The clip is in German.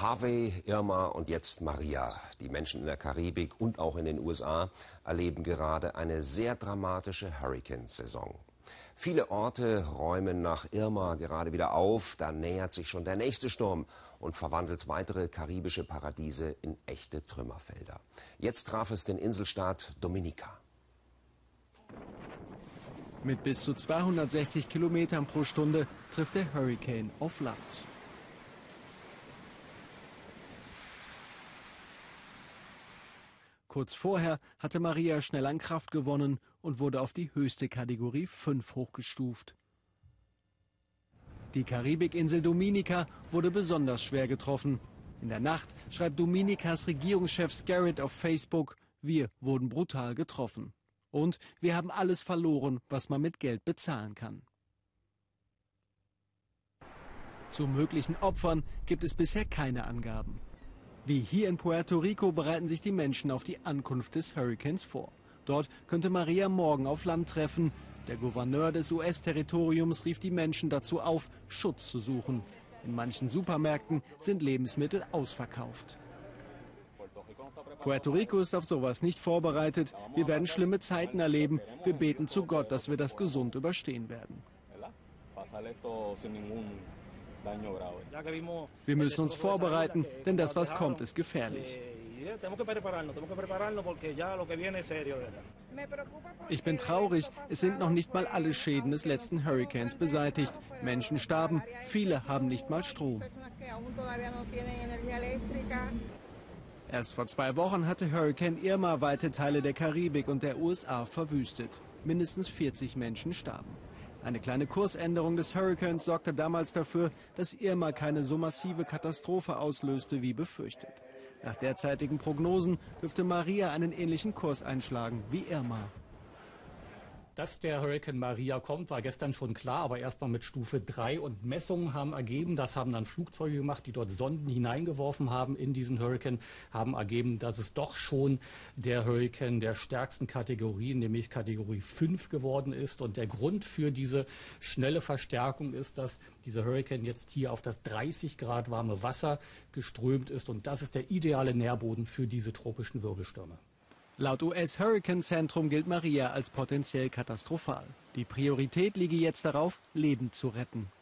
Harvey, Irma und jetzt Maria. Die Menschen in der Karibik und auch in den USA erleben gerade eine sehr dramatische Hurricane-Saison. Viele Orte räumen nach Irma gerade wieder auf. Da nähert sich schon der nächste Sturm und verwandelt weitere karibische Paradiese in echte Trümmerfelder. Jetzt traf es den Inselstaat Dominica. Mit bis zu 260 Kilometern pro Stunde trifft der Hurricane auf Land. Kurz vorher hatte Maria schnell an Kraft gewonnen und wurde auf die höchste Kategorie 5 hochgestuft. Die Karibikinsel Dominica wurde besonders schwer getroffen. In der Nacht schreibt Dominikas Regierungschef Scarrett auf Facebook, wir wurden brutal getroffen. Und wir haben alles verloren, was man mit Geld bezahlen kann. Zu möglichen Opfern gibt es bisher keine Angaben. Wie hier in Puerto Rico bereiten sich die Menschen auf die Ankunft des Hurricanes vor. Dort könnte Maria morgen auf Land treffen. Der Gouverneur des US-Territoriums rief die Menschen dazu auf, Schutz zu suchen. In manchen Supermärkten sind Lebensmittel ausverkauft. Puerto Rico ist auf sowas nicht vorbereitet. Wir werden schlimme Zeiten erleben. Wir beten zu Gott, dass wir das gesund überstehen werden. Wir müssen uns vorbereiten, denn das, was kommt, ist gefährlich. Ich bin traurig, es sind noch nicht mal alle Schäden des letzten Hurricanes beseitigt. Menschen starben, viele haben nicht mal Strom. Erst vor zwei Wochen hatte Hurricane Irma weite Teile der Karibik und der USA verwüstet. Mindestens 40 Menschen starben. Eine kleine Kursänderung des Hurricanes sorgte damals dafür, dass Irma keine so massive Katastrophe auslöste wie befürchtet. Nach derzeitigen Prognosen dürfte Maria einen ähnlichen Kurs einschlagen wie Irma. Dass der Hurricane Maria kommt, war gestern schon klar, aber erst mal mit Stufe 3 und Messungen haben ergeben, das haben dann Flugzeuge gemacht, die dort Sonden hineingeworfen haben in diesen Hurricane, haben ergeben, dass es doch schon der Hurricane der stärksten Kategorie, nämlich Kategorie 5 geworden ist. Und der Grund für diese schnelle Verstärkung ist, dass dieser Hurricane jetzt hier auf das 30 Grad warme Wasser geströmt ist. Und das ist der ideale Nährboden für diese tropischen Wirbelstürme. Laut US-Hurricane-Zentrum gilt Maria als potenziell katastrophal. Die Priorität liege jetzt darauf, Leben zu retten.